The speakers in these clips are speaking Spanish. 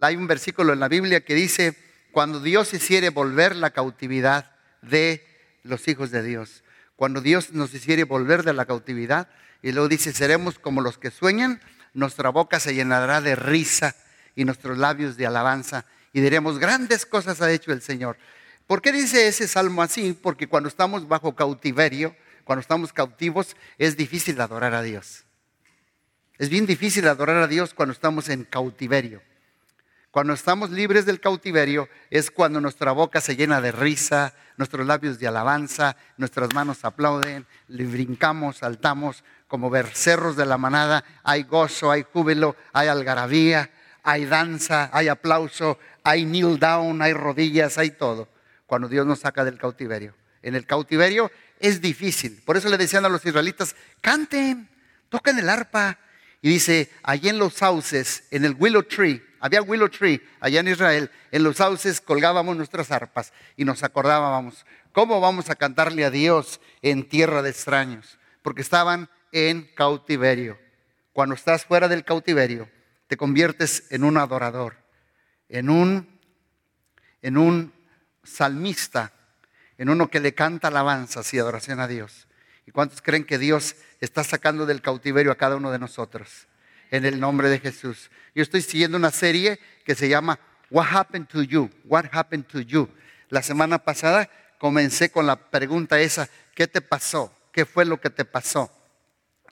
Hay un versículo en la Biblia que dice, cuando Dios hiciere volver la cautividad de los hijos de Dios, cuando Dios nos hiciere volver de la cautividad, y luego dice, seremos como los que sueñan, nuestra boca se llenará de risa y nuestros labios de alabanza, y diremos, grandes cosas ha hecho el Señor. ¿Por qué dice ese salmo así? Porque cuando estamos bajo cautiverio, cuando estamos cautivos, es difícil adorar a Dios. Es bien difícil adorar a Dios cuando estamos en cautiverio. Cuando estamos libres del cautiverio es cuando nuestra boca se llena de risa, nuestros labios de alabanza, nuestras manos aplauden, le brincamos, saltamos como bercerros de la manada, hay gozo, hay júbilo, hay algarabía, hay danza, hay aplauso, hay kneel down, hay rodillas, hay todo. Cuando Dios nos saca del cautiverio. En el cautiverio es difícil. Por eso le decían a los israelitas, canten, toquen el arpa. Y dice, allí en los sauces, en el willow tree, había willow tree allá en Israel, en los sauces colgábamos nuestras arpas y nos acordábamos, ¿cómo vamos a cantarle a Dios en tierra de extraños? Porque estaban en cautiverio. Cuando estás fuera del cautiverio, te conviertes en un adorador, en un, en un salmista, en uno que le canta alabanzas y adoración a Dios. ¿Y cuántos creen que Dios está sacando del cautiverio a cada uno de nosotros? En el nombre de Jesús. Yo estoy siguiendo una serie que se llama What Happened to You? What Happened to You? La semana pasada comencé con la pregunta esa, ¿qué te pasó? ¿Qué fue lo que te pasó?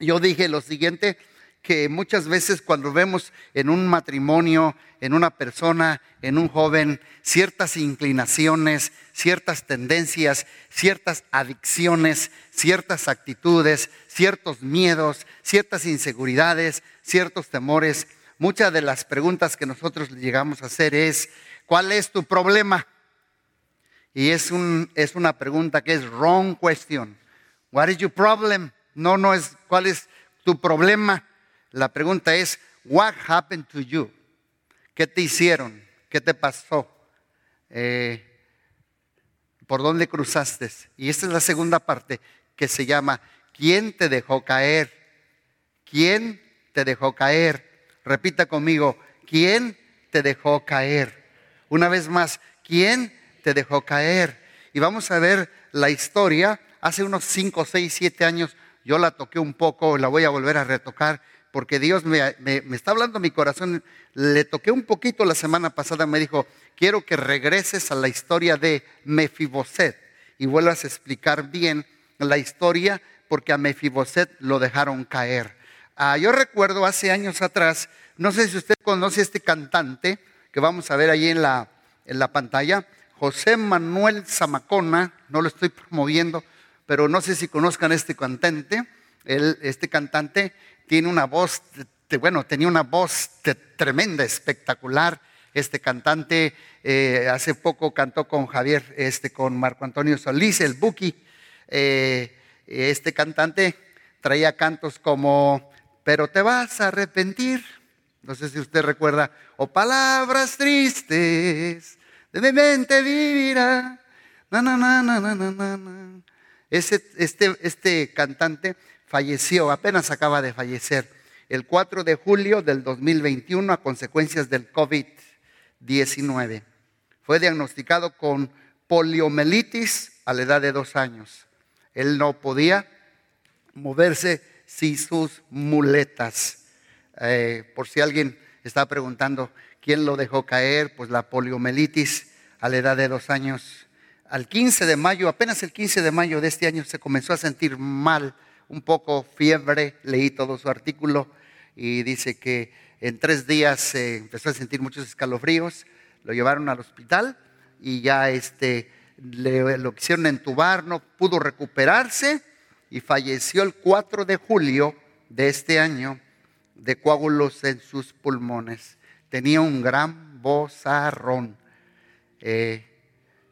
Yo dije lo siguiente, que muchas veces cuando vemos en un matrimonio, en una persona, en un joven, ciertas inclinaciones, ciertas tendencias, ciertas adicciones, ciertas actitudes, ciertos miedos, ciertas inseguridades, ciertos temores, muchas de las preguntas que nosotros llegamos a hacer es, ¿cuál es tu problema? Y es, un, es una pregunta que es wrong question. What is your problem? No, no es cuál es tu problema. La pregunta es, what happened to you? ¿Qué te hicieron? ¿Qué te pasó? Eh, ¿Por dónde cruzaste? Y esta es la segunda parte que se llama, ¿quién te dejó caer? ¿Quién te dejó caer? Repita conmigo, ¿quién te dejó caer? Una vez más, ¿quién te dejó caer? Y vamos a ver la historia. Hace unos 5, 6, 7 años yo la toqué un poco, la voy a volver a retocar porque Dios me, está hablando mi corazón. Le toqué un poquito la semana pasada, me dijo, quiero que regreses a la historia de Mefiboset y vuelvas a explicar bien la historia porque a Mefiboset lo dejaron caer. Ah, yo recuerdo hace años atrás, no sé si usted conoce este cantante que vamos a ver ahí en la, en la pantalla, José Manuel Zamacona, no lo estoy promoviendo, pero no sé si conozcan a este cantante. este cantante tiene una voz, bueno, tenía una voz tremenda, espectacular. Este cantante eh, hace poco cantó con Javier, este, con Marco Antonio Solís, el Buki. Eh, este cantante traía cantos como, pero te vas a arrepentir. No sé si usted recuerda, o palabras tristes, de mi mente vivirá. Na, na, na, na, na, na, Ese, este, este cantante falleció, apenas acaba de fallecer, el 4 de julio del 2021 a consecuencias del COVID-19. Fue diagnosticado con poliomielitis a la edad de dos años. Él no podía moverse sin sus muletas. Eh, por si alguien está preguntando quién lo dejó caer, pues la poliomielitis a la edad de dos años. Al 15 de mayo, apenas el 15 de mayo de este año, se comenzó a sentir mal un poco fiebre, leí todo su artículo y dice que en tres días se empezó a sentir muchos escalofríos, lo llevaron al hospital y ya este, lo quisieron entubar, no pudo recuperarse y falleció el 4 de julio de este año de coágulos en sus pulmones. Tenía un gran bozarrón. Eh,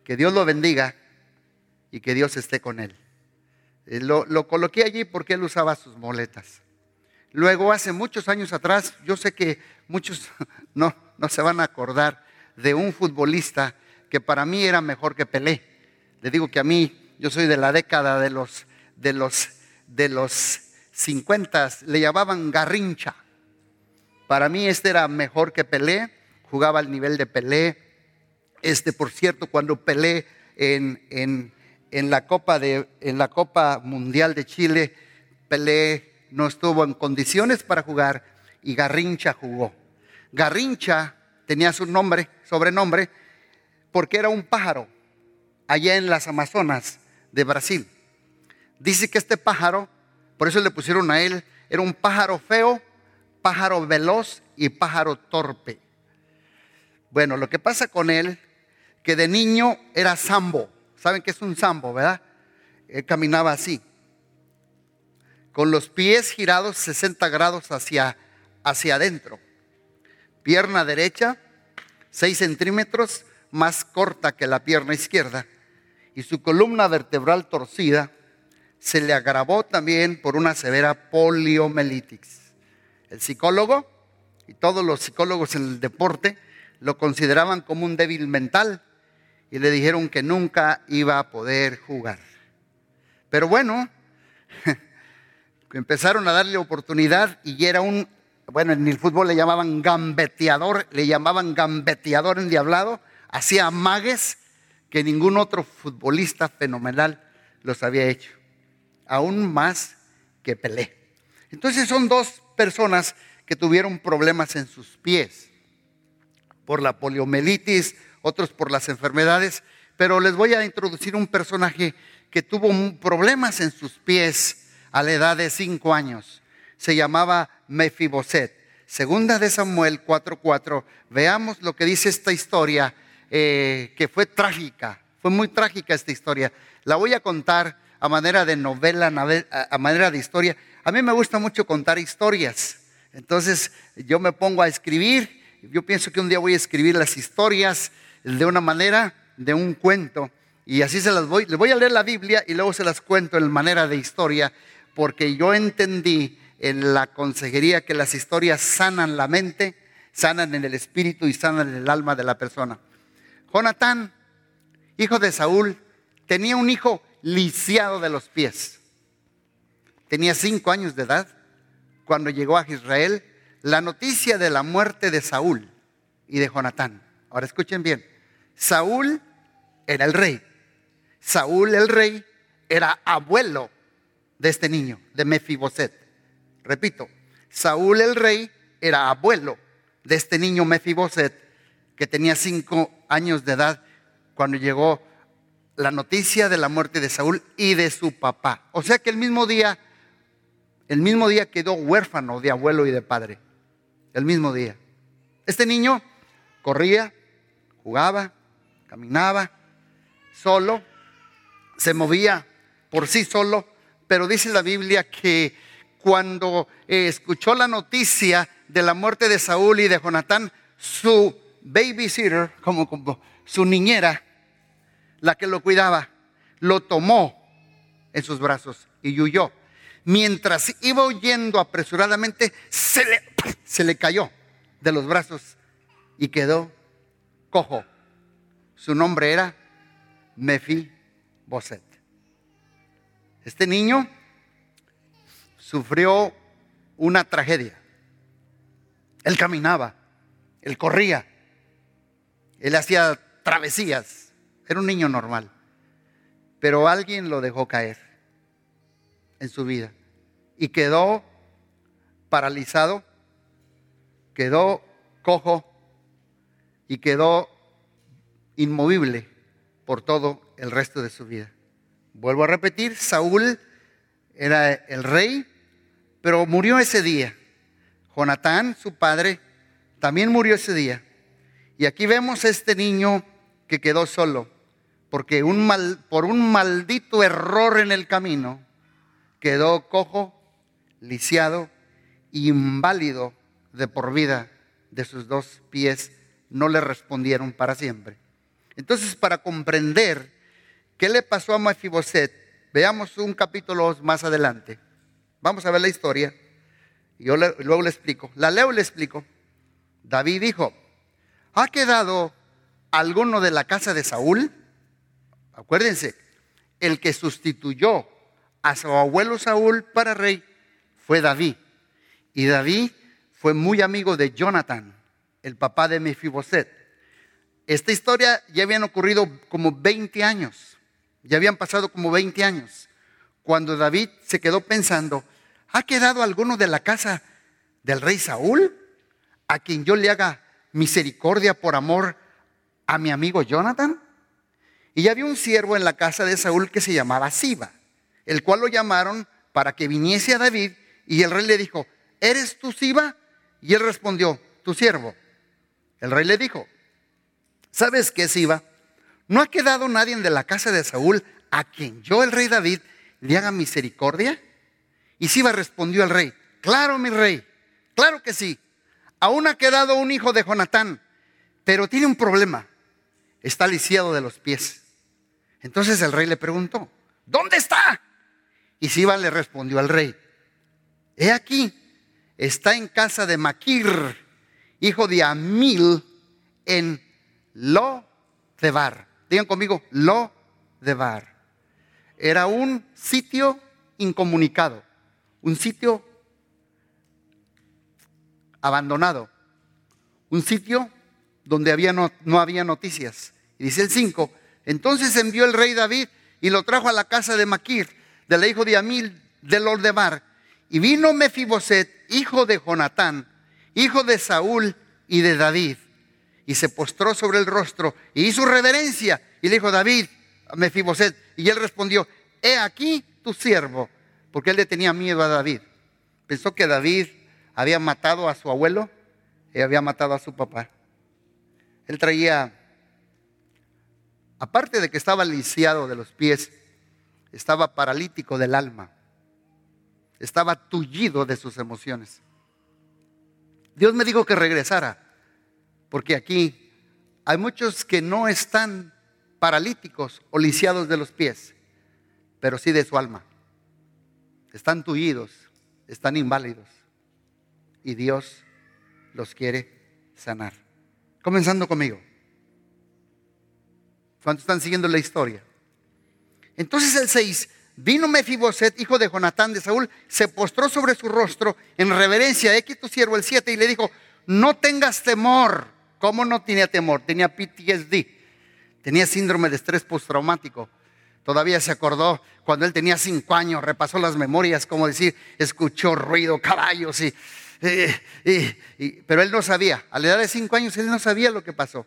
que Dios lo bendiga y que Dios esté con él. Eh, lo, coloqué allí porque él usaba sus moletas. Luego, hace muchos años atrás, yo sé que muchos no, no se van a acordar de un futbolista que para mí era mejor que Pelé. Le digo que a mí, yo soy de la década de los, de los, de los 50, le llamaban Garrincha. Para mí este era mejor que Pelé. jugaba al nivel de Pelé. Este, por cierto, cuando Pelé en, en, en, la Copa de, en la Copa Mundial de Chile, Pelé no estuvo en condiciones para jugar y Garrincha jugó. Garrincha tenía su nombre, sobrenombre, porque era un pájaro allá en las Amazonas de Brasil. Dice que este pájaro, por eso le pusieron a él, era un pájaro feo, pájaro veloz y pájaro torpe. Bueno, lo que pasa con él, que de niño era sambo. ¿Saben qué es un sambo, verdad? Él caminaba así, con los pies girados 60 grados hacia, hacia adentro. Pierna derecha, 6 centímetros más corta que la pierna izquierda. Y su columna vertebral torcida se le agravó también por una severa poliomielitis. El psicólogo y todos los psicólogos en el deporte lo consideraban como un débil mental y le dijeron que nunca iba a poder jugar. Pero bueno, empezaron a darle oportunidad y era un, bueno, en el fútbol le llamaban gambeteador, le llamaban gambeteador endiablado, hacía magues que ningún otro futbolista fenomenal los había hecho, aún más que Pelé. Entonces son dos personas que tuvieron problemas en sus pies por la poliomielitis, otros por las enfermedades, pero les voy a introducir un personaje que tuvo problemas en sus pies a la edad de cinco años. Se llamaba Mefiboset. Segunda de Samuel 4:4. Veamos lo que dice esta historia, eh, que fue trágica. Fue muy trágica esta historia. La voy a contar a manera de novela, a manera de historia. A mí me gusta mucho contar historias. Entonces yo me pongo a escribir. Yo pienso que un día voy a escribir las historias de una manera, de un cuento. Y así se las voy. Les voy a leer la Biblia y luego se las cuento en manera de historia. Porque yo entendí en la consejería que las historias sanan la mente, sanan en el espíritu y sanan en el alma de la persona. Jonatán, hijo de Saúl, tenía un hijo lisiado de los pies. Tenía cinco años de edad cuando llegó a Israel la noticia de la muerte de Saúl y de Jonatán. Ahora escuchen bien. Saúl era el rey. Saúl el rey era abuelo de este niño, de Mefiboset. Repito, Saúl el rey era abuelo de este niño Mefiboset que tenía cinco años de edad cuando llegó la noticia de la muerte de Saúl y de su papá. O sea que el mismo día el mismo día quedó huérfano de abuelo y de padre. El mismo día. Este niño corría, jugaba, caminaba, solo, se movía por sí solo, pero dice la Biblia que cuando eh, escuchó la noticia de la muerte de Saúl y de Jonatán, su babysitter, como, su niñera, la que lo cuidaba, lo tomó en sus brazos y huyó mientras iba huyendo apresuradamente, se le cayó de los brazos y quedó cojo. Su nombre era Mefi Boset. Este niño sufrió una tragedia. Él caminaba, él corría, él hacía travesías. Era un niño normal. Pero alguien lo dejó caer en su vida y quedó paralizado, quedó cojo y quedó inmovible por todo el resto de su vida. Vuelvo a repetir, Saúl era el rey, pero murió ese día. Jonatán, su padre, también murió ese día. Y aquí vemos a este niño que quedó solo, porque un mal, por un maldito error en el camino, quedó cojo, lisiado, inválido de por vida de sus dos pies, no le respondieron para siempre. Entonces, para comprender qué le pasó a Mefiboset, veamos un capítulo más adelante. Vamos a ver la historia yo luego le explico. La leo y le explico. David dijo, ¿ha quedado alguno de la casa de Saúl? Acuérdense, el que sustituyó a su abuelo Saúl para rey fue David. Y David fue muy amigo de Jonathan, el papá de Mefiboset. Esta historia ya habían ocurrido como 20 años, ya habían pasado como 20 años, cuando David se quedó pensando, ¿ha quedado alguno de la casa del rey Saúl a quien yo le haga misericordia por amor a mi amigo Jonathan? Y había un siervo en la casa de Saúl que se llamaba Siba, el cual lo llamaron para que viniese a David y el rey le dijo, ¿eres tú Siba? Y él respondió, tu siervo. El rey le dijo, ¿sabes qué, Siba? ¿No ha quedado nadie de la casa de Saúl a quien yo, el rey David, le haga misericordia? Y Siba respondió al rey, claro, mi rey, claro que sí. Aún ha quedado un hijo de Jonatán, pero tiene un problema. Está lisiado de los pies. Entonces el rey le preguntó, ¿dónde está? Y Siba le respondió al rey, he aquí, está en casa de Maquir, hijo de Amil, en Lo de Bar. Digan conmigo, Lo de Bar. Era un sitio incomunicado, un sitio abandonado, un sitio donde había no, había noticias. Y dice el 5, entonces envió el rey David y lo trajo a la casa de Maquir, del hijo de Amil, de Lordemar. Y vino Mefiboset, hijo de Jonatán, hijo de Saúl y de David. Y se postró sobre el rostro y hizo reverencia. Y le dijo David a Mefiboset. Y él respondió, he aquí tu siervo. Porque él le tenía miedo a David. Pensó que David había matado a su abuelo y había matado a su papá. Él traía aparte de que estaba lisiado de los pies, estaba paralítico del alma, estaba tullido de sus emociones. Dios me dijo que regresara, porque aquí hay muchos que no están paralíticos o lisiados de los pies, pero sí de su alma. Están tullidos, están inválidos, y Dios los quiere sanar. Comenzando conmigo. ¿Cuántos están siguiendo la historia? Entonces el 6, vino Mefiboset, hijo de Jonatán de Saúl, se postró sobre su rostro en reverencia a tu siervo el 7 y le dijo, no tengas temor. ¿Cómo no tenía temor? Tenía PTSD, tenía síndrome de estrés postraumático. Todavía se acordó cuando él tenía cinco años, repasó las memorias, como decir, escuchó ruido, caballos, y, pero él no sabía. A la edad de cinco años él no sabía lo que pasó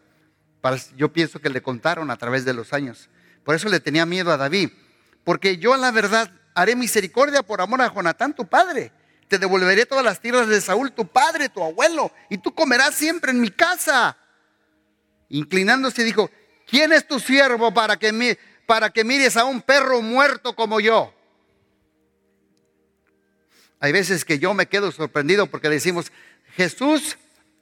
yo pienso que le contaron a través de los años. Por eso le tenía miedo a David. Porque yo la verdad haré misericordia por amor a Jonatán, tu padre. Te devolveré todas las tierras de Saúl, tu padre, tu abuelo, y tú comerás siempre en mi casa. Inclinándose dijo, ¿quién es tu siervo para que, para que mires a un perro muerto como yo? Hay veces que yo me quedo sorprendido porque decimos, Jesús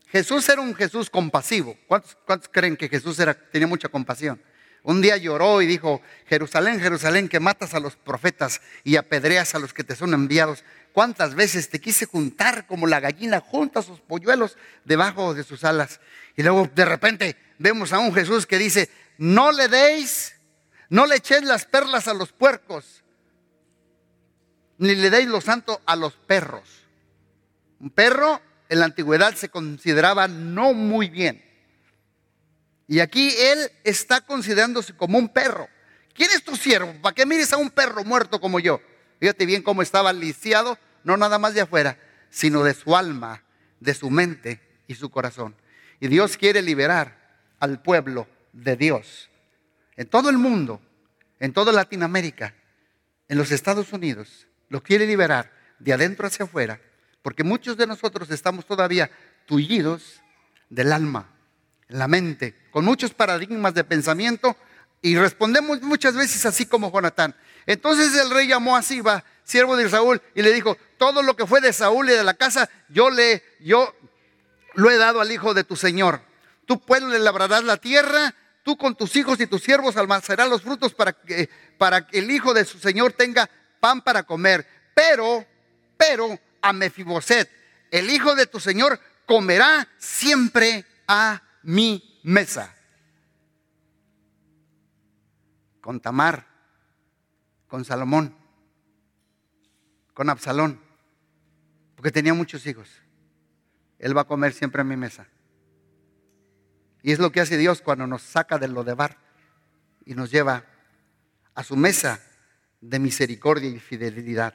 Jesús era un Jesús compasivo. ¿Cuántos, creen que Jesús tenía mucha compasión? Un día lloró y dijo, Jerusalén, Jerusalén, que matas a los profetas y apedreas a los que te son enviados. ¿Cuántas veces te quise juntar como la gallina junta sus polluelos debajo de sus alas? Y luego de repente vemos a un Jesús que dice, no le deis, no le echéis las perlas a los puercos, ni le deis lo santo a los perros. Un perro en la antigüedad se consideraba no muy bien. Y aquí él está considerándose como un perro. ¿Quién es tu siervo? ¿Para qué mires a un perro muerto como yo? Fíjate bien cómo estaba lisiado, no nada más de afuera, sino de su alma, de su mente y su corazón. Y Dios quiere liberar al pueblo de Dios. En todo el mundo, en toda Latinoamérica, en los Estados Unidos, lo quiere liberar de adentro hacia afuera porque muchos de nosotros estamos todavía tullidos del alma, la mente, con muchos paradigmas de pensamiento y respondemos muchas veces así como Jonatán. Entonces el rey llamó a Siba, siervo de Saúl, y le dijo, todo lo que fue de Saúl y de la casa, yo le, yo lo he dado al hijo de tu señor. Tú pueblo le labrarás la tierra, tú con tus hijos y tus siervos almacenarás los frutos para que, para que el hijo de su señor tenga pan para comer. Pero, pero, a Mefiboset, el hijo de tu Señor, comerá siempre a mi mesa. Con Tamar, con Salomón, con Absalón, porque tenía muchos hijos. Él va a comer siempre a mi mesa. Y es lo que hace Dios cuando nos saca del Lodebar y nos lleva a su mesa de misericordia y fidelidad.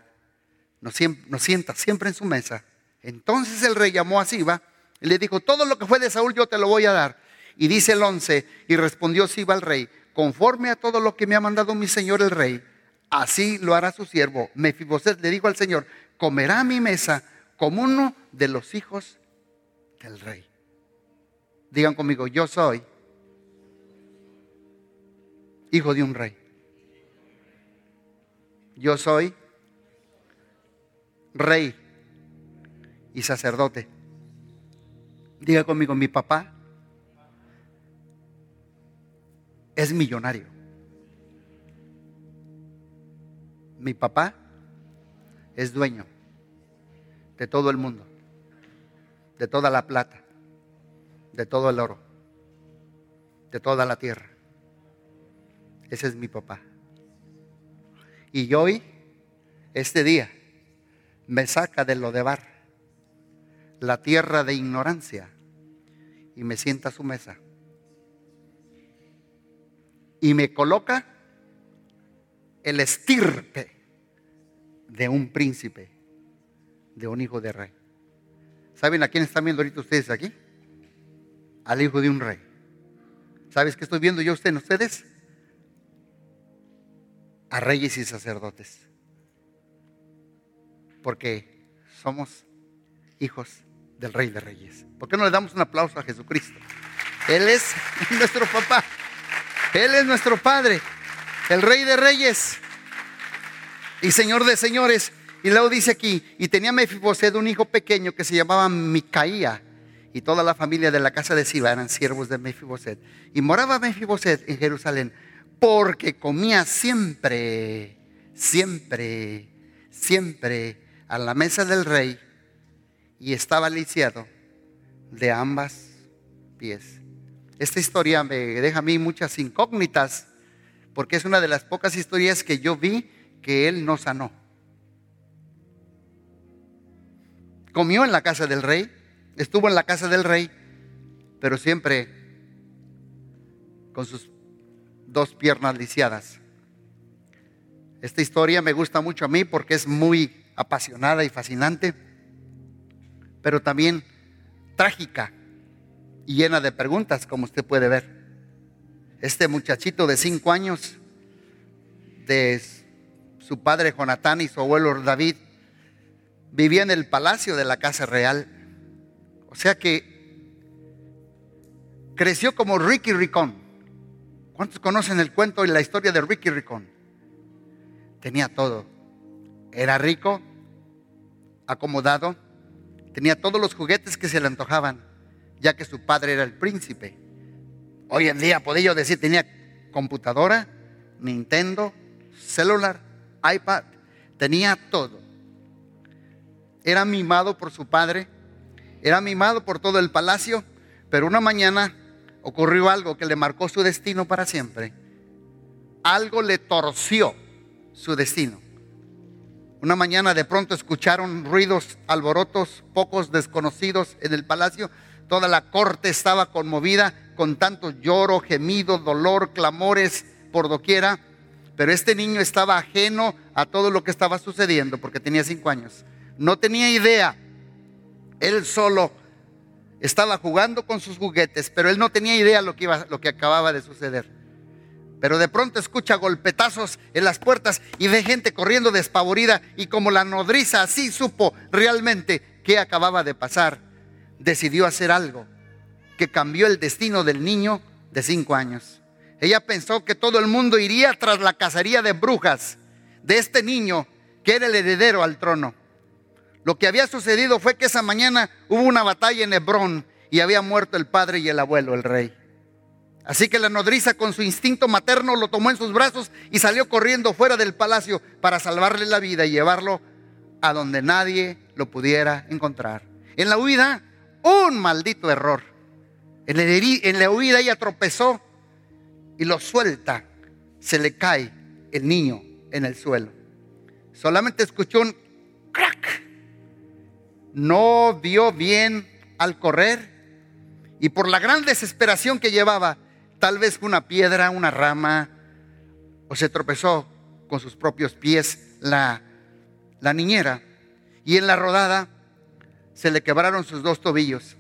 Nos, nos sienta siempre en su mesa. Entonces el rey llamó a Siba le dijo, todo lo que fue de Saúl yo te lo voy a dar. Y dice el once, y respondió Siba al rey, conforme a todo lo que me ha mandado mi señor el rey, así lo hará su siervo. Mefiboset le dijo al Señor, comerá a mi mesa como uno de los hijos del rey. Digan conmigo, yo soy hijo de un rey. Yo soy rey y sacerdote. Diga conmigo, mi papá es millonario. Mi papá es dueño de todo el mundo, de toda la plata, de todo el oro, de toda la tierra. Ese es mi papá. Y hoy, este día, me saca de lo de bar, la tierra de ignorancia, y me sienta a su mesa. Y me coloca el estirpe de un príncipe, de un hijo de rey. ¿Saben a quién están viendo ahorita ustedes aquí? Al hijo de un rey. ¿Sabes qué estoy viendo yo usted en ustedes? A reyes y sacerdotes. Porque somos hijos del rey de reyes. ¿Por qué no le damos un aplauso a Jesucristo? Él es nuestro papá. Él es nuestro padre el rey de reyes y señor de señores. Y luego dice aquí, y tenía Mefiboset un hijo pequeño que se llamaba Micaía, y toda la familia de la casa de Siba eran siervos de Mefiboset. Y moraba Mefiboset en Jerusalén, porque comía siempre, siempre, siempre a la mesa del rey, y estaba lisiado de ambas pies. Esta historia me deja a mí muchas incógnitas porque es una de las pocas historias que yo vi que él no sanó. Comió en la casa del rey, estuvo en la casa del rey, pero siempre con sus dos piernas lisiadas. Esta historia me gusta mucho a mí porque es muy apasionada y fascinante, pero también trágica y llena de preguntas, como usted puede ver este muchachito de cinco años, de su padre Jonatán y su abuelo David, vivía en el palacio de la casa real. O sea que creció como Ricky Ricón. ¿Cuántos conocen el cuento y la historia de Ricky Ricón? Tenía todo. Era rico, acomodado, tenía todos los juguetes que se le antojaban, ya que su padre era el príncipe. Hoy en día podía yo decir, tenía computadora, Nintendo, celular, iPad, tenía todo. Era mimado por su padre, era mimado por todo el palacio, pero una mañana ocurrió algo que le marcó su destino para siempre. Algo le torció su destino. Una mañana de pronto escucharon ruidos, alborotos, pocos desconocidos en el palacio. Toda la corte estaba conmovida con tanto lloro, gemido, dolor, clamores por doquiera. Pero este niño estaba ajeno a todo lo que estaba sucediendo porque tenía cinco años. No tenía idea. Él solo estaba jugando con sus juguetes, pero él no tenía idea lo que, iba, lo que acababa de suceder. Pero de pronto escucha golpetazos en las puertas y ve gente corriendo despavorida y como la nodriza así supo realmente qué acababa de pasar, decidió hacer algo que cambió el destino del niño de cinco años. Ella pensó que todo el mundo iría tras la cacería de brujas de este niño que era el heredero al trono. Lo que había sucedido fue que esa mañana hubo una batalla en Hebrón y había muerto el padre y el abuelo, el rey. Así que la nodriza con su instinto materno lo tomó en sus brazos y salió corriendo fuera del palacio para salvarle la vida y llevarlo a donde nadie lo pudiera encontrar. En la huida, un maldito error. En, la huida ella tropezó y lo suelta. Se le cae el niño en el suelo. Solamente escuchó un crack. No vio bien al correr Y por la gran desesperación que llevaba, tal vez una piedra, una rama, o se tropezó con sus propios pies la, la niñera. Y en la rodada se le quebraron sus dos tobillos.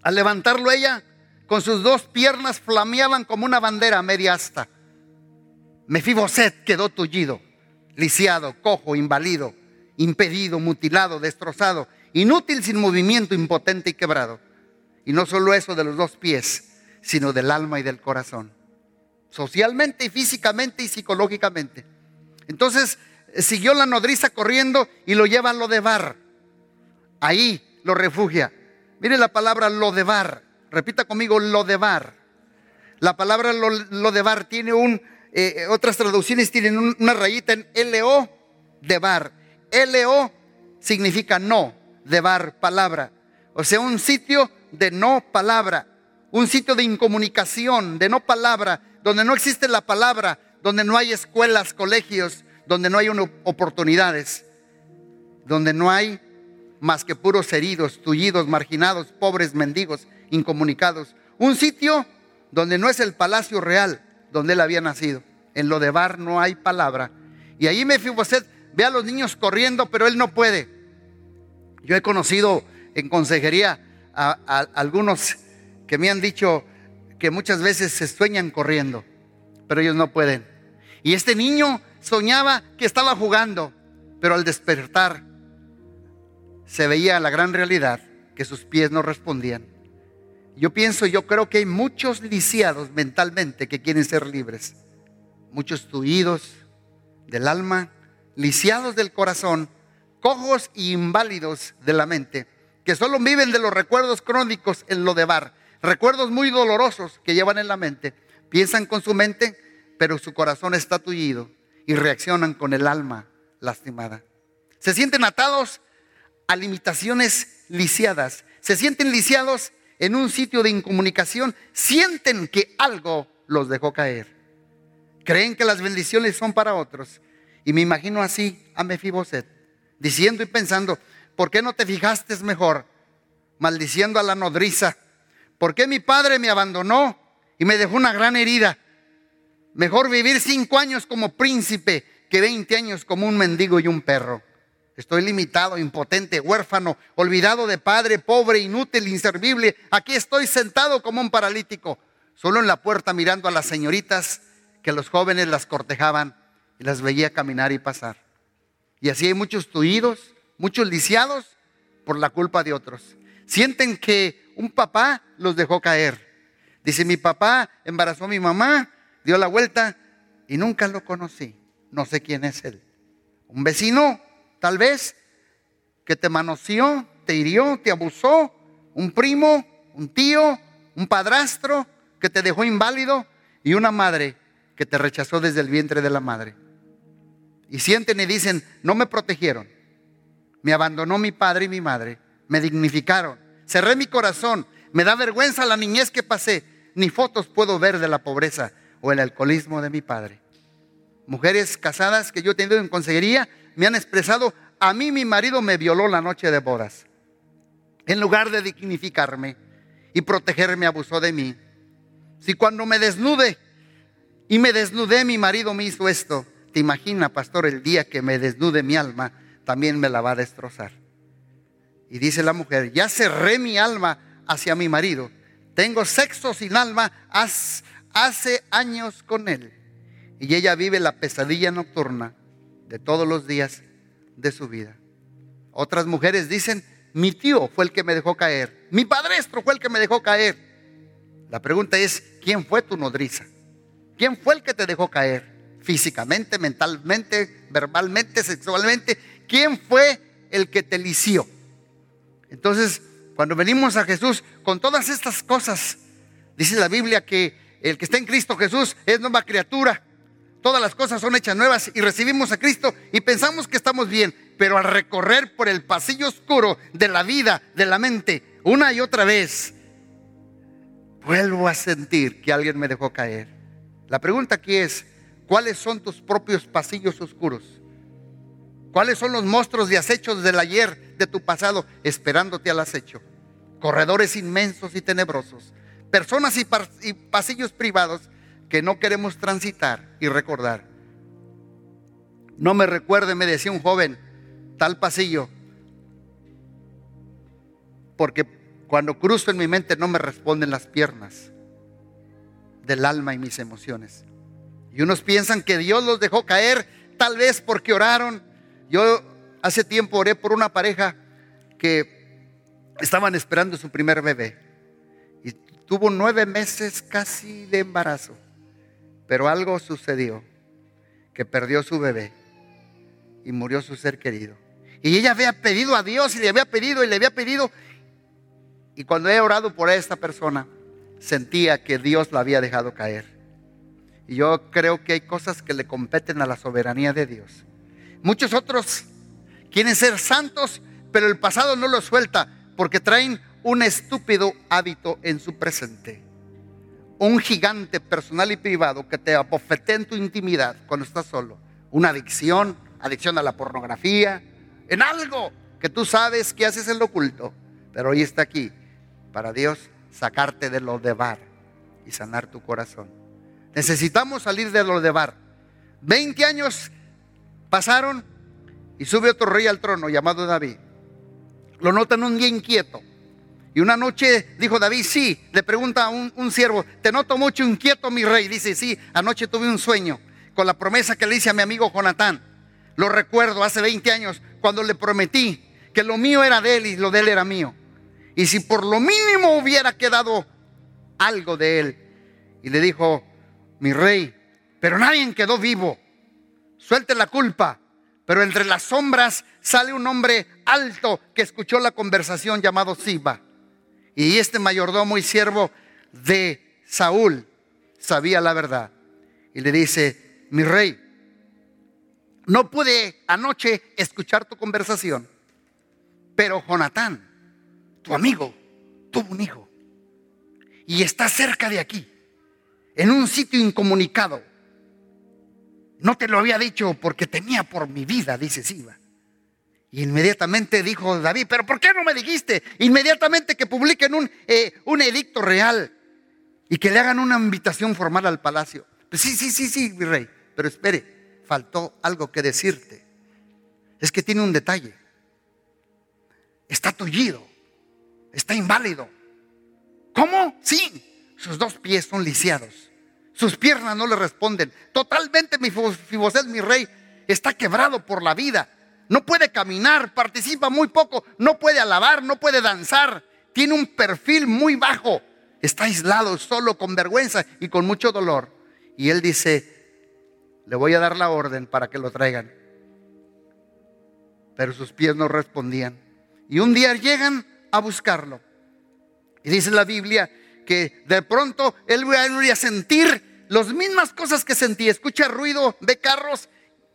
Al levantarlo ella, con sus dos piernas flameaban como una bandera media asta. Mefiboset quedó tullido, lisiado, cojo, invalido, impedido, mutilado, destrozado, inútil, sin movimiento, impotente y quebrado. Y no solo eso de los dos pies, sino del alma y del corazón. Socialmente y físicamente y psicológicamente. Entonces eh, siguió la nodriza corriendo y lo lleva a lo de bar. Ahí lo refugia. Mire la palabra lo de bar. Repita conmigo lo de bar. La palabra lo, de bar tiene un, eh, otras traducciones tienen una rayita en LO de bar. LO significa no, de bar, palabra. O sea, un sitio de no palabra, un sitio de incomunicación, de no palabra, donde no existe la palabra, donde no hay escuelas, colegios, donde no hay oportunidades, donde no hay más que puros heridos, tullidos, marginados, pobres, mendigos, incomunicados. Un sitio donde no es el palacio real donde él había nacido. En lo de Bar no hay palabra. Y ahí Mefiboset ve a los niños corriendo, pero él no puede. Yo he conocido en consejería a, algunos que me han dicho que muchas veces se sueñan corriendo, pero ellos no pueden. Y este niño soñaba que estaba jugando, pero al despertar se veía la gran realidad que sus pies no respondían. Yo pienso, yo creo que hay muchos lisiados mentalmente que quieren ser libres, muchos tuidos del alma, lisiados del corazón, cojos e inválidos de la mente, que solo viven de los recuerdos crónicos en lo de bar, recuerdos muy dolorosos que llevan en la mente, piensan con su mente, pero su corazón está tullido y reaccionan con el alma lastimada. Se sienten atados a limitaciones lisiadas, se sienten lisiados en un sitio de incomunicación, sienten que algo los dejó caer. Creen que las bendiciones son para otros. Y me imagino así a Mefiboset, diciendo y pensando, ¿por qué no te fijaste mejor? Maldiciendo a la nodriza. ¿Por qué mi padre me abandonó y me dejó una gran herida? Mejor vivir cinco años como príncipe que veinte años como un mendigo y un perro. Estoy limitado, impotente, huérfano, olvidado de padre, pobre, inútil, inservible. Aquí estoy sentado como un paralítico, solo en la puerta mirando a las señoritas que los jóvenes las cortejaban y las veía caminar y pasar. Y así hay muchos tuidos, muchos lisiados por la culpa de otros. Sienten que un papá los dejó caer. Dice, mi papá embarazó a mi mamá, dio la vuelta y nunca lo conocí. No sé quién es él. Un vecino tal vez, que te manoseó, te hirió, te abusó, un primo, un tío, un padrastro que te dejó inválido y una madre que te rechazó desde el vientre de la madre. Y sienten y dicen, no me protegieron, me abandonó mi padre y mi madre, me dignificaron, cerré mi corazón, me da vergüenza la niñez que pasé, ni fotos puedo ver de la pobreza o el alcoholismo de mi padre. Mujeres casadas que yo he tenido en consejería me han expresado, a mí mi marido me violó la noche de bodas. En lugar de dignificarme y protegerme, abusó de mí. Si cuando me desnude y me desnudé, mi marido me hizo esto, te imagina, pastor, el día que me desnude mi alma, también me la va a destrozar. Y dice la mujer, ya cerré mi alma hacia mi marido. Tengo sexo sin alma hace años con él. Y ella vive la pesadilla nocturna de todos los días de su vida. Otras mujeres dicen, mi tío fue el que me dejó caer, mi padrastro fue el que me dejó caer. La pregunta es, ¿quién fue tu nodriza? ¿Quién fue el que te dejó caer? Físicamente, mentalmente, verbalmente, sexualmente. ¿Quién fue el que te lició? Entonces, cuando venimos a Jesús con todas estas cosas, dice la Biblia que el que está en Cristo Jesús es nueva criatura todas las cosas son hechas nuevas y recibimos a Cristo y pensamos que estamos bien, pero al recorrer por el pasillo oscuro de la vida, de la mente, una y otra vez, vuelvo a sentir que alguien me dejó caer. La pregunta aquí es, ¿cuáles son tus propios pasillos oscuros? ¿Cuáles son los monstruos de acechos del ayer, de tu pasado, esperándote al acecho? corredores inmensos y tenebrosos, personas y, pasillos privados que no queremos transitar y recordar. No me recuerde, me decía un joven, tal pasillo, porque cuando cruzo en mi mente no me responden las piernas del alma y mis emociones. Y unos piensan que Dios los dejó caer, tal vez porque oraron. Yo hace tiempo oré por una pareja que estaban esperando su primer bebé. Y tuvo nueve meses casi de embarazo. Pero algo sucedió, que perdió su bebé y murió su ser querido. Y ella había pedido a Dios y le había pedido y le había pedido. Y cuando he orado por esta persona, sentía que Dios la había dejado caer. Y yo creo que hay cosas que le competen a la soberanía de Dios. Muchos otros quieren ser santos, pero el pasado no lo suelta porque traen un estúpido hábito en su presente. Un gigante personal y privado que te apofete en tu intimidad cuando estás solo. Una adicción, adicción a la pornografía, en algo que tú sabes que haces en lo oculto, pero hoy está aquí para Dios sacarte de lo de bar y sanar tu corazón. Necesitamos salir de lo de bar. 20 años pasaron y sube otro rey al trono llamado David. Lo notan un día inquieto. Y una noche dijo David, sí, le pregunta a un, un siervo, te noto mucho inquieto mi rey. Dice, sí, anoche tuve un sueño con la promesa que le hice a mi amigo Jonatán. Lo recuerdo hace 20 años cuando le prometí que lo mío era de él y lo de él era mío. Y si por lo mínimo hubiera quedado algo de él. Y le dijo, mi rey, pero nadie quedó vivo. Suelte la culpa. Pero entre las sombras sale un hombre alto que escuchó la conversación llamado Siba. Y este mayordomo y siervo de Saúl sabía la verdad. Y le dice, mi rey, no pude anoche escuchar tu conversación, pero Jonatán, tu amigo tuvo un hijo y está cerca de aquí, en un sitio incomunicado. No te lo había dicho porque tenía por mi vida, dice Siba. Y inmediatamente dijo David, pero ¿por qué no me dijiste? Inmediatamente que publiquen un, eh, un edicto real y que le hagan una invitación formal al palacio. Pues sí, sí, sí, sí, mi rey. Pero espere, faltó algo que decirte. Es que tiene un detalle. Está tullido está inválido. ¿Cómo? Sí, sus dos pies son lisiados. Sus piernas no le responden. Totalmente mi Fiboset, mi rey, está quebrado por la vida. No puede caminar, participa muy poco, no puede alabar, no puede danzar. Tiene un perfil muy bajo. Está aislado, solo, con vergüenza y con mucho dolor. Y él dice, le voy a dar la orden para que lo traigan. Pero sus pies no respondían. Y un día llegan a buscarlo. Y dice la Biblia que de pronto él vuelve a sentir las mismas cosas que sentía. Escucha ruido de carros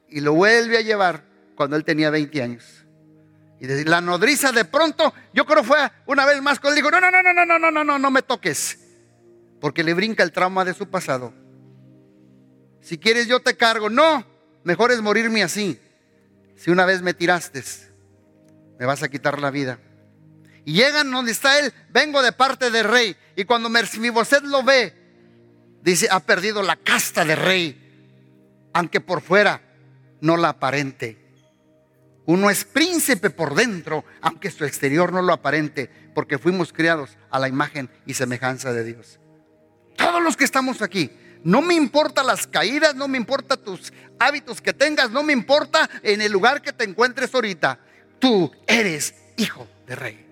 y lo vuelve a llevar cuando él tenía 20 años. Y la nodriza de pronto, yo creo fue una vez más cuando él dijo, no, no, no, no, no, no, no, no, no, no me toques. Porque le brinca el trauma de su pasado. Si quieres yo te cargo. No, mejor es morirme así. Si una vez me tiraste, me vas a quitar la vida. Llegan donde está él, vengo de parte del rey. Y cuando Merciboset lo ve, dice, ha perdido la casta de rey, aunque por fuera no la aparente. Uno es príncipe por dentro, aunque su exterior no lo aparente, porque fuimos criados a la imagen y semejanza de Dios. Todos los que estamos aquí, no me importa las caídas, no me importa tus hábitos que tengas, no me importa en el lugar que te encuentres ahorita. Tú eres hijo de rey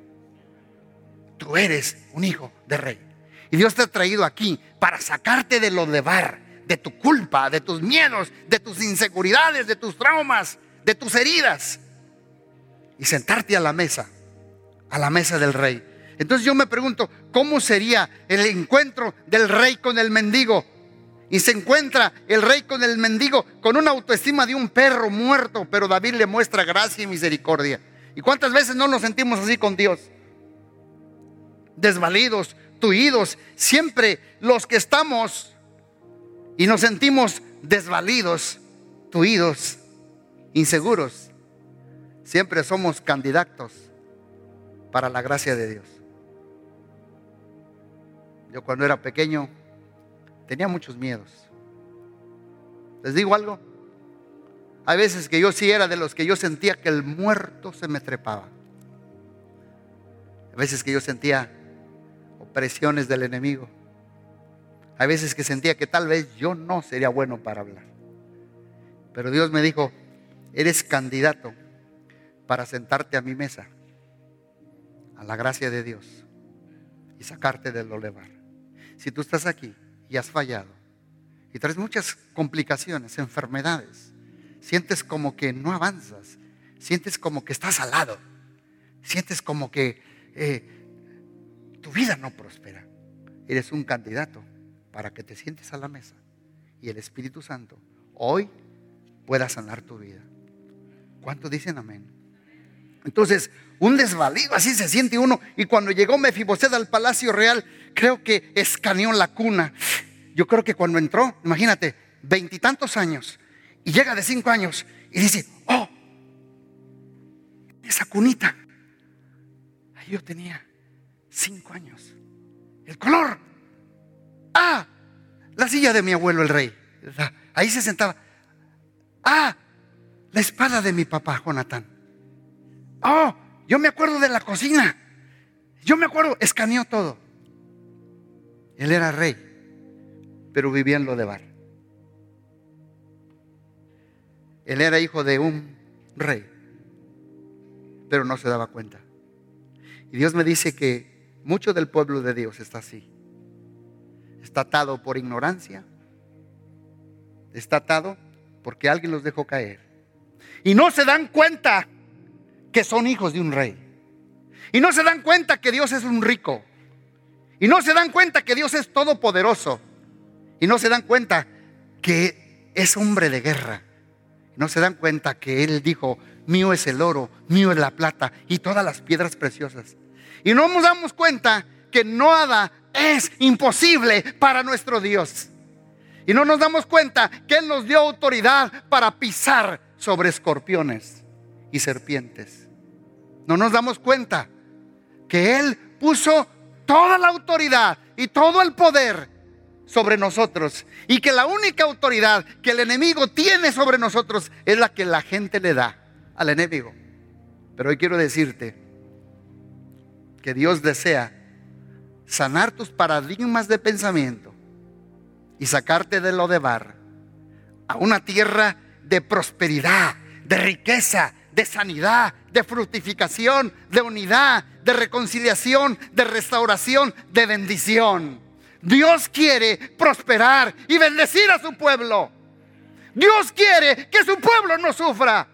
tú eres un hijo de rey. Y Dios te ha traído aquí para sacarte de lo de bar, de tu culpa, de tus miedos, de tus inseguridades, de tus traumas, de tus heridas. Y sentarte a la mesa, a la mesa del rey. Entonces yo me pregunto, ¿cómo sería el encuentro del rey con el mendigo? Y se encuentra el rey con el mendigo con una autoestima de un perro muerto, pero David le muestra gracia y misericordia. ¿Y cuántas veces no nos sentimos así con Dios? Desvalidos, tuidos, siempre los que estamos y nos sentimos desvalidos, tuidos, inseguros, siempre somos candidatos para la gracia de Dios. Yo cuando era pequeño tenía muchos miedos. ¿Les digo algo? Hay veces que yo sí era de los que yo sentía que el muerto se me trepaba. Hay veces que yo sentía opresiones del enemigo. Hay veces que sentía que tal vez yo no sería bueno para hablar. Pero Dios me dijo, eres candidato para sentarte a mi mesa, a la gracia de Dios, y sacarte del olevar. Si tú estás aquí y has fallado, y traes muchas complicaciones, enfermedades, sientes como que no avanzas, sientes como que estás al lado, sientes como que eh, tu vida no prospera, eres un candidato para que te sientes a la mesa y el Espíritu Santo hoy pueda sanar tu vida. ¿Cuántos dicen amén? Entonces, un desvalido, así se siente uno. Y cuando llegó Mefiboset al palacio real, creo que escaneó la cuna. Yo creo que cuando entró, imagínate, veintitantos años, y llega de cinco años, y dice, oh, esa cunita. Ahí yo tenía cinco años. El color. Ah, la silla de mi abuelo el rey. Ahí se sentaba. Ah, la espada de mi papá, Jonatán. Oh, yo me acuerdo de la cocina. Yo me acuerdo, escaneó todo. Él era rey, pero vivía en lo de bar. Él era hijo de un rey, pero no se daba cuenta. Y Dios me dice que mucho del pueblo de Dios está así. Está atado por ignorancia. Está atado porque alguien los dejó caer. Y no se dan cuenta que son hijos de un rey. Y no se dan cuenta que Dios es un rico. Y no se dan cuenta que Dios es todopoderoso. Y no se dan cuenta que es hombre de guerra. No se dan cuenta que Él dijo, mío es el oro, mío es la plata y todas las piedras preciosas. Y no nos damos cuenta que nada es imposible para nuestro Dios. Y no nos damos cuenta que Él nos dio autoridad para pisar sobre escorpiones y serpientes. No nos damos cuenta que Él puso toda la autoridad y todo el poder sobre nosotros. Y que la única autoridad que el enemigo tiene sobre nosotros es la que la gente le da al enemigo. Pero hoy quiero decirte que Dios desea sanar tus paradigmas de pensamiento y sacarte de lo de bar a una tierra de prosperidad, de riqueza, de sanidad, de fructificación, de unidad, de reconciliación, de restauración, de bendición. Dios quiere prosperar y bendecir a su pueblo. Dios quiere que su pueblo no sufra.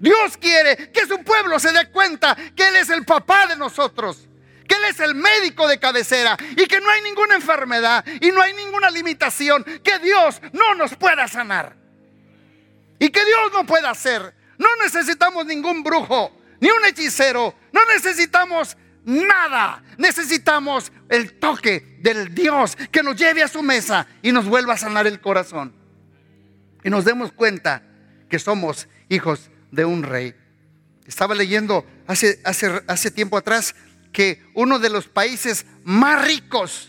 Dios quiere que su pueblo se dé cuenta que Él es el papá de nosotros, que Él es el médico de cabecera y que no hay ninguna enfermedad y no hay ninguna limitación que Dios no nos pueda sanar. Y que Dios no pueda hacer. No necesitamos ningún brujo, ni un hechicero. No necesitamos nada. Necesitamos el toque del Dios que nos lleve a su mesa y nos vuelva a sanar el corazón. Y nos demos cuenta que somos hijos de un rey. Estaba leyendo hace, hace, hace tiempo atrás que uno de los países más ricos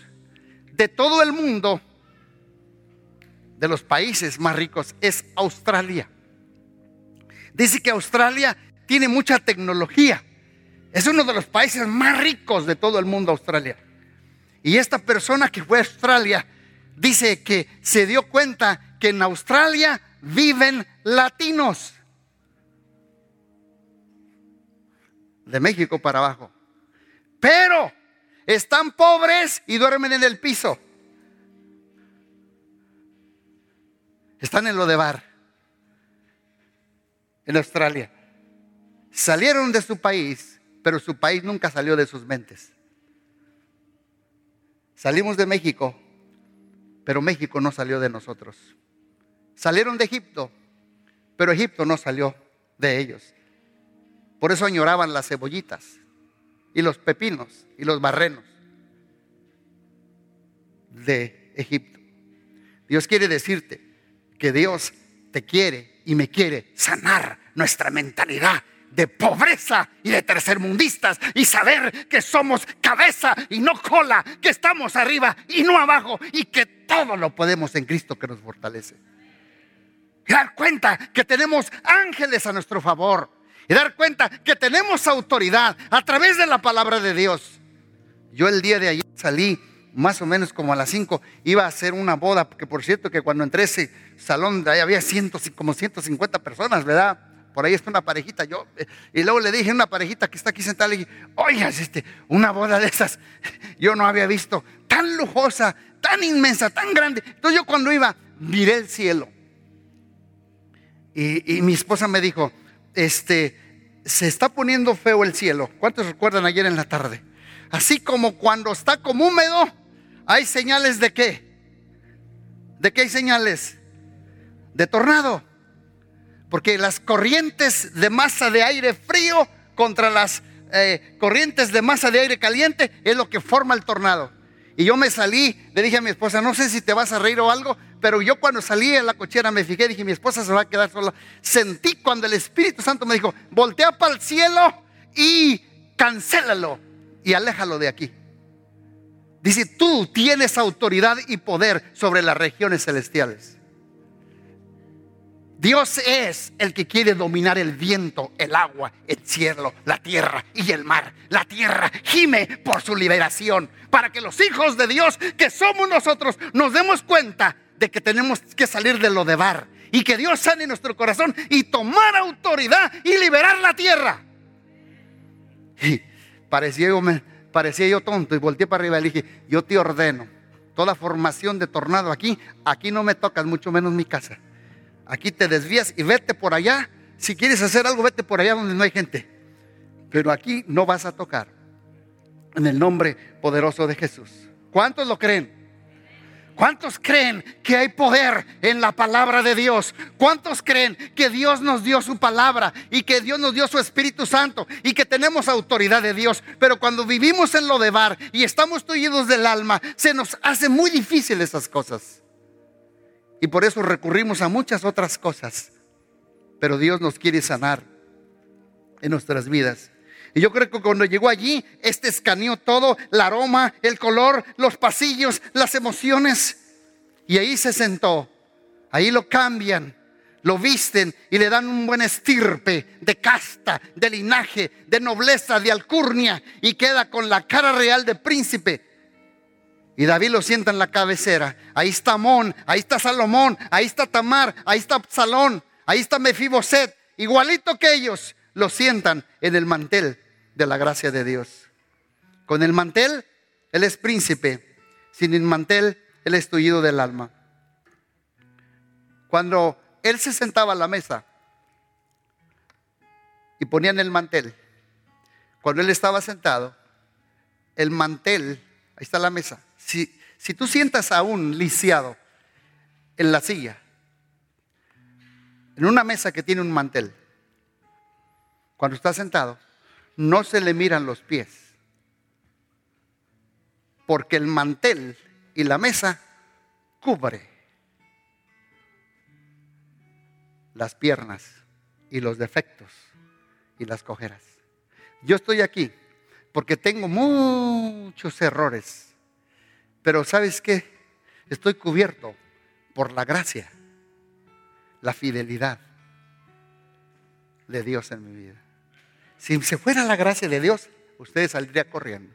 de todo el mundo de los países más ricos es Australia. Dice que Australia tiene mucha tecnología. Es uno de los países más ricos de todo el mundo, Australia. Y esta persona que fue a Australia dice que se dio cuenta que en Australia viven latinos. De México para abajo. Pero están pobres y duermen en el piso. Están en lo de bar, en Australia. Salieron de su país, pero su país nunca salió de sus mentes. Salimos de México, pero México no salió de nosotros. Salieron de Egipto, pero Egipto no salió de ellos. Por eso añoraban las cebollitas y los pepinos y los barrenos de Egipto. Dios quiere decirte, que Dios te quiere y me quiere sanar nuestra mentalidad de pobreza y de tercermundistas y saber que somos cabeza y no cola, que estamos arriba y no abajo y que todo lo podemos en Cristo que nos fortalece. Dar cuenta que tenemos ángeles a nuestro favor y dar cuenta que tenemos autoridad a través de la palabra de Dios. Yo el día de ayer salí más o menos como a las 5 iba a hacer una boda, porque por cierto que cuando entré ese salón ahí había cientos, como 150 personas, ¿verdad? Por ahí está una parejita, yo, eh, y luego le dije a una parejita que está aquí sentada, le dije, oiga, este, una boda de esas, yo no había visto tan lujosa, tan inmensa, tan grande. Entonces yo cuando iba, miré el cielo. Y, y mi esposa me dijo, este, se está poniendo feo el cielo. ¿Cuántos recuerdan ayer en la tarde? Así como cuando está como húmedo, hay señales de qué? ¿De qué hay señales? De tornado. Porque las corrientes de masa de aire frío contra las eh, corrientes de masa de aire caliente es lo que forma el tornado. Y yo me salí, le dije a mi esposa, no sé si te vas a reír o algo, pero yo cuando salí en la cochera me fijé, dije, mi esposa se va a quedar sola. Sentí cuando el Espíritu Santo me dijo, voltea para el cielo y cancélalo y aléjalo de aquí. Dice, tú tienes autoridad y poder sobre las regiones celestiales. Dios es el que quiere dominar el viento, el agua, el cielo, la tierra y el mar. La tierra gime por su liberación, para que los hijos de Dios, que somos nosotros, nos demos cuenta de que tenemos que salir de lo de bar y que Dios sane nuestro corazón y tomar autoridad y liberar la tierra. Y parecía yo, parecía yo tonto y volteé para arriba y le dije, yo te ordeno, toda formación de tornado aquí, aquí no me tocas, mucho menos mi casa. Aquí te desvías y vete por allá. Si quieres hacer algo, vete por allá donde no hay gente. Pero aquí no vas a tocar. En el nombre poderoso de Jesús. ¿Cuántos lo creen? ¿Cuántos creen que hay poder en la palabra de Dios? ¿Cuántos creen que Dios nos dio su palabra y que Dios nos dio su Espíritu Santo y que tenemos autoridad de Dios? Pero cuando vivimos en lo de bar y estamos tullidos del alma, se nos hace muy difícil esas cosas. Y por eso recurrimos a muchas otras cosas. Pero Dios nos quiere sanar en nuestras vidas. Y yo creo que cuando llegó allí, este escaneó todo, el aroma, el color, los pasillos, las emociones. Y ahí se sentó. Ahí lo cambian, lo visten y le dan un buen estirpe de casta, de linaje, de nobleza, de alcurnia. Y queda con la cara real de príncipe y David lo sienta en la cabecera. Ahí está Amón, ahí está Salomón, ahí está Tamar, ahí está Salón, ahí está Mefiboset. Igualito que ellos, lo sientan en el mantel de la gracia de Dios. Con el mantel, Él es príncipe. Sin el mantel, Él es tullido del alma. Cuando Él se sentaba a la mesa y ponían el mantel, cuando Él estaba sentado, el mantel, ahí está la mesa, si, tú sientas a un lisiado en la silla, en una mesa que tiene un mantel, cuando está sentado, no se le miran los pies, porque el mantel y la mesa cubre las piernas y los defectos y las cojeras. Yo estoy aquí porque tengo muchos errores pero ¿sabes qué? Estoy cubierto por la gracia, la fidelidad de Dios en mi vida. Si se fuera la gracia de Dios, ustedes saldrían corriendo.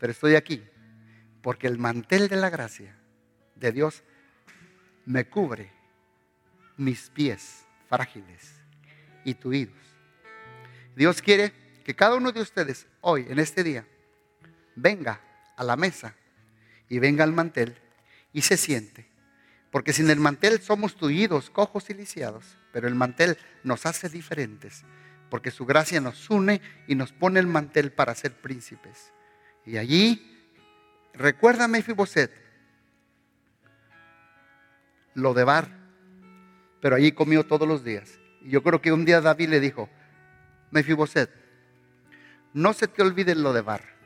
Pero estoy aquí porque el mantel de la gracia de Dios me cubre mis pies frágiles y tuidos. Dios quiere que cada uno de ustedes hoy, en este día, venga a la mesa y venga al mantel y se siente. Porque sin el mantel somos tullidos, cojos y lisiados, pero el mantel nos hace diferentes, porque su gracia nos une y nos pone el mantel para ser príncipes. Y allí, recuérdame Mefiboset, lo de Bar, pero allí comió todos los días. Y yo creo que un día David le dijo, Mefiboset, no se te olvide lo de Bar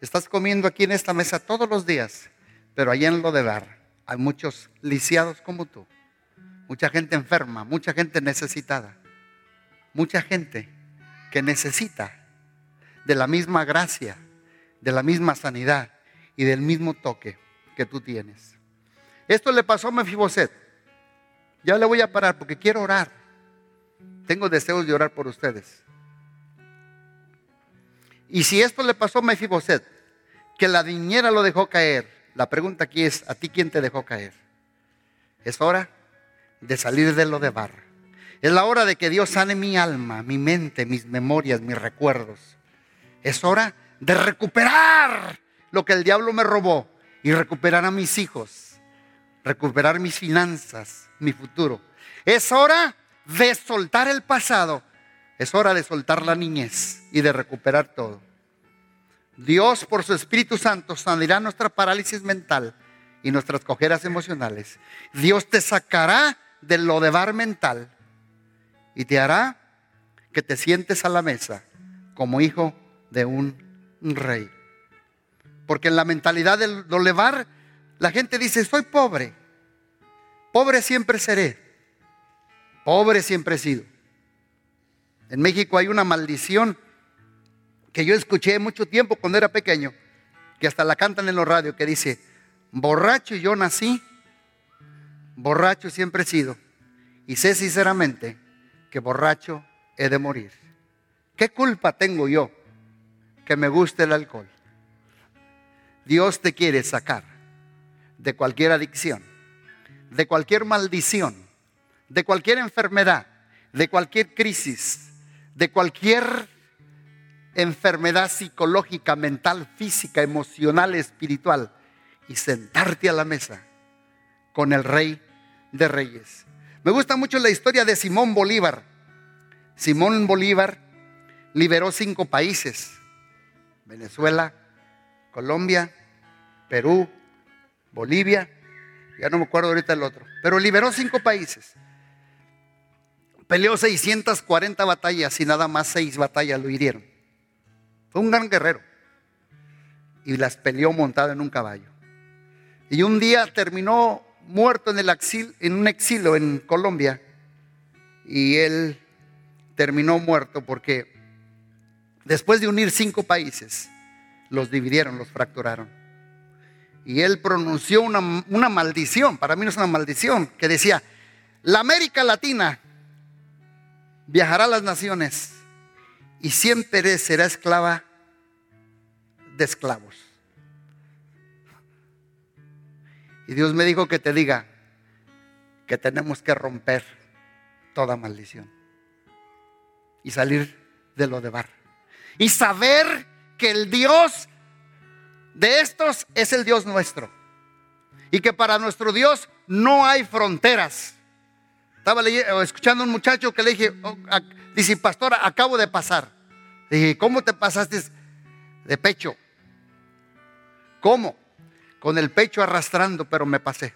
Estás comiendo aquí en esta mesa todos los días, pero allá en lo de dar hay muchos lisiados como tú, mucha gente enferma, mucha gente necesitada, mucha gente que necesita de la misma gracia, de la misma sanidad y del mismo toque que tú tienes. Esto le pasó a Mefiboset. Ya le voy a parar porque quiero orar. Tengo deseos de orar por ustedes. Y si esto le pasó a Mefiboset, que la niñera lo dejó caer, la pregunta aquí es, ¿a ti quién te dejó caer? Es hora de salir de lo de barra. Es la hora de que Dios sane mi alma, mi mente, mis memorias, mis recuerdos. Es hora de recuperar lo que el diablo me robó y recuperar a mis hijos, recuperar mis finanzas, mi futuro. Es hora de soltar el pasado. Es hora de soltar la niñez y de recuperar todo. Dios por su Espíritu Santo sanará nuestra parálisis mental y nuestras cojeras emocionales. Dios te sacará de lo de bar mental y te hará que te sientes a la mesa como hijo de un rey. Porque en la mentalidad del levar, la gente dice, soy pobre. Pobre siempre seré. Pobre siempre he sido. En México hay una maldición que yo escuché mucho tiempo cuando era pequeño, que hasta la cantan en los radios, que dice, borracho yo nací, borracho siempre he sido, y sé sinceramente que borracho he de morir. ¿Qué culpa tengo yo que me guste el alcohol? Dios te quiere sacar de cualquier adicción, de cualquier maldición, de cualquier enfermedad, de cualquier crisis, de cualquier enfermedad psicológica, mental, física, emocional, espiritual, y sentarte a la mesa con el rey de reyes. Me gusta mucho la historia de Simón Bolívar. Simón Bolívar liberó cinco países. Venezuela, Colombia, Perú, Bolivia, ya no me acuerdo ahorita el otro, pero liberó cinco países. Peleó 640 batallas y nada más seis batallas lo hirieron. Fue un gran guerrero. Y las peleó montado en un caballo. Y un día terminó muerto en, el en un exilio en Colombia. Y él terminó muerto porque después de unir cinco países, los dividieron, los fracturaron. Y él pronunció una, una maldición, para mí no es una maldición, que decía, la América Latina viajará a las naciones y siempre será esclava de esclavos. Y Dios me dijo que te diga que tenemos que romper toda maldición y salir de lo de bar. Y saber que el Dios de estos es el Dios nuestro. Y que para nuestro Dios no hay fronteras. Estaba escuchando a un muchacho que le dije, oh, dice, pastora, acabo de pasar. dije, ¿cómo te pasaste de pecho? ¿Cómo? Con el pecho arrastrando, pero me pasé.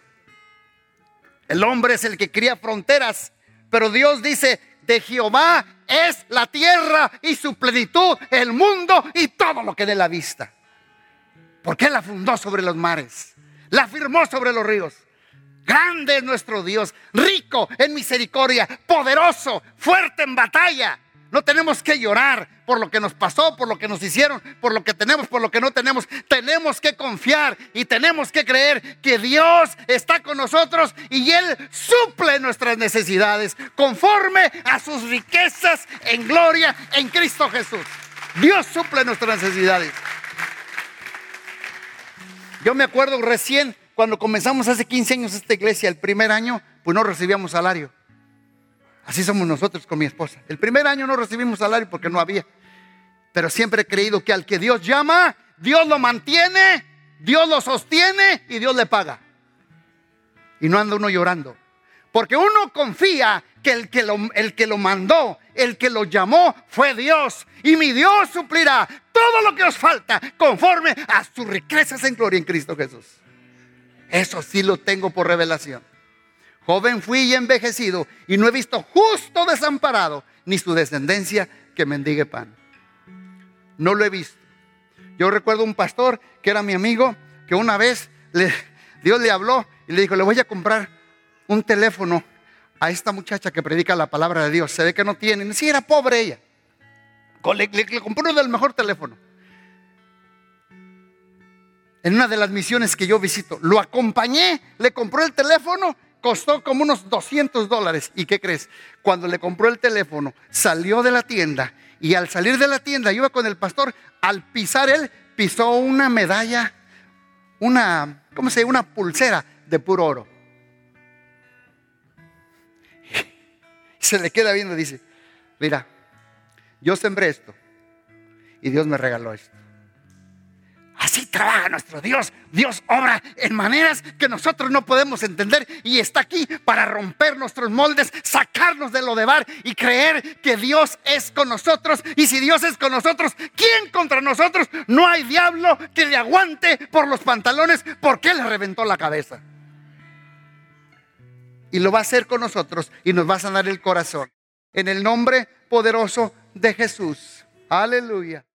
El hombre es el que cría fronteras, pero Dios dice, de Jehová es la tierra y su plenitud, el mundo y todo lo que dé la vista. Porque Él la fundó sobre los mares, la firmó sobre los ríos. Grande es nuestro Dios, rico en misericordia, poderoso, fuerte en batalla. No tenemos que llorar por lo que nos pasó, por lo que nos hicieron, por lo que tenemos, por lo que no tenemos. Tenemos que confiar y tenemos que creer que Dios está con nosotros y Él suple nuestras necesidades conforme a sus riquezas en gloria en Cristo Jesús. Dios suple nuestras necesidades. Yo me acuerdo recién cuando comenzamos hace 15 años esta iglesia, el primer año, pues no recibíamos salario. Así somos nosotros con mi esposa. El primer año no recibimos salario porque no había. Pero siempre he creído que al que Dios llama, Dios lo mantiene, Dios lo sostiene y Dios le paga. Y no anda uno llorando. Porque uno confía que el que, lo, el que lo mandó, el que lo llamó fue Dios. Y mi Dios suplirá todo lo que os falta conforme a sus riquezas en gloria en Cristo Jesús. Eso sí lo tengo por revelación. Joven fui y envejecido y no he visto justo desamparado ni su descendencia que mendigue pan. No lo he visto. Yo recuerdo un pastor que era mi amigo que una vez Dios le habló y le dijo, le voy a comprar un teléfono a esta muchacha que predica la palabra de Dios. Se ve que no tiene, ni siquiera pobre ella. Le, le, le compró uno del mejor teléfono. En una de las misiones que yo visito, lo acompañé, le compró el teléfono, costó como unos 200 dólares. ¿Y qué crees? Cuando le compró el teléfono, salió de la tienda y al salir de la tienda, iba con el pastor, al pisar él, pisó una medalla, una, ¿cómo se llama? Una pulsera de puro oro. Se le queda viendo dice, mira, yo sembré esto y Dios me regaló esto. Así trabaja nuestro Dios. Dios obra en maneras que nosotros no podemos entender y está aquí para romper nuestros moldes, sacarnos de lo de bar y creer que Dios es con nosotros. Y si Dios es con nosotros, ¿quién contra nosotros? No hay diablo que le aguante por los pantalones porque le reventó la cabeza. Y lo va a hacer con nosotros y nos va a sanar el corazón. En el nombre poderoso de Jesús. Aleluya.